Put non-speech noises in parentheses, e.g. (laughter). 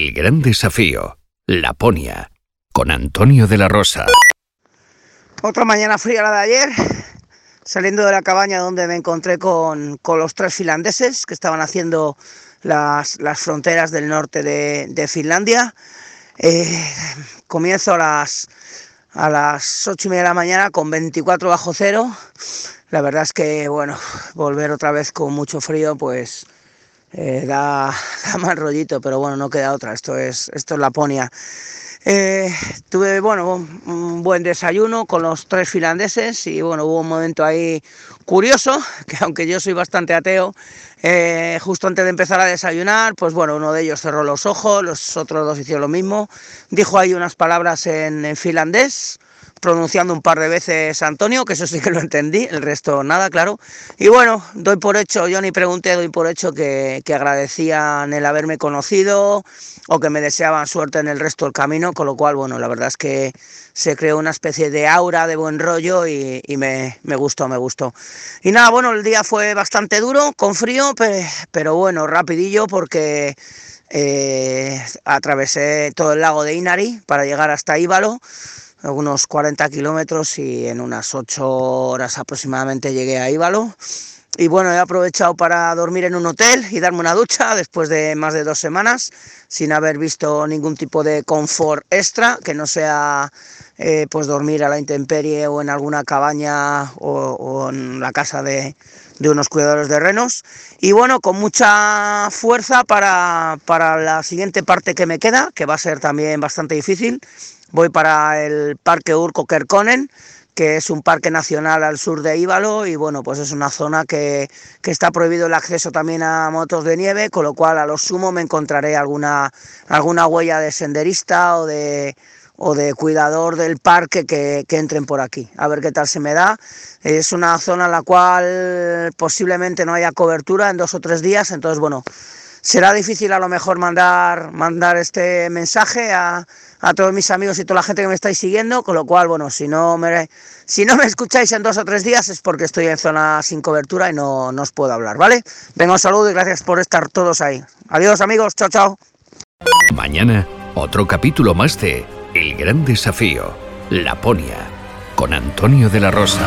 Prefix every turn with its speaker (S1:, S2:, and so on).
S1: El gran desafío, Laponia, con Antonio de la Rosa.
S2: Otra mañana fría la de ayer, saliendo de la cabaña donde me encontré con, los tres finlandeses que estaban haciendo las, fronteras del norte de, Finlandia. Eh, comienzo a las, a las 8 y media de la mañana con 24 bajo cero. La verdad es que, bueno, volver otra vez con mucho frío, pues eh, da, (laughs) da, mal rollito, pero bueno, no queda otra, esto es, esto es Laponia. Eh, tuve bueno, un buen desayuno con los tres finlandeses y bueno, hubo un momento ahí curioso, (laughs) que aunque yo soy bastante ateo, eh, justo antes de empezar a desayunar, pues bueno, uno de ellos cerró los ojos, los otros dos hicieron lo mismo, dijo ahí unas palabras en finlandés, pronunciando un par de veces Antonio, que eso sí que lo entendí, el resto nada, claro. Y bueno, doy por hecho, yo ni pregunté, doy por hecho que, agradecían el haberme conocido o que me deseaban suerte en el resto del camino, con lo cual, bueno, la verdad es que se creó una especie de aura de buen rollo y, me, gustó, me gustó. Y nada, bueno, el día fue bastante duro, con frío, pero, bueno, rapidillo porque... Eh, atravesé todo el lago de Inari para llegar hasta Íbalo unos 40 kilómetros y en unas 8 horas aproximadamente llegué a Íbalo. Y bueno, he aprovechado para dormir en un hotel y darme una ducha después de más de dos semanas, sin haber visto ningún tipo de confort extra, que no sea eh, pues dormir a la intemperie o en alguna cabaña o, en la casa de, de, unos cuidadores de renos. Y bueno, con mucha fuerza para, para la siguiente parte que me queda, que va a ser también bastante difícil voy para el Parque Urco Kerkonen, que es un parque nacional al sur de Íbalo y bueno, pues es una zona que, está prohibido el acceso también a motos de nieve, con lo cual a lo sumo me encontraré alguna, alguna huella de senderista o de, o de cuidador del parque que, que, entren por aquí, a ver qué tal se me da. Es una zona en la cual posiblemente no haya cobertura en dos o tres días, entonces bueno, será difícil a lo mejor mandar, mandar este mensaje a, todos mis amigos y toda la gente que me estáis siguiendo, con lo cual, bueno, si no me, si no me escucháis en dos o tres días es porque estoy en zona sin cobertura y no, no os puedo hablar, ¿vale? Venga, un saludo y gracias por estar todos ahí. Adiós amigos, chao, chao.
S1: Mañana, otro capítulo más de El Gran Desafío, Laponia, con Antonio de la Rosa.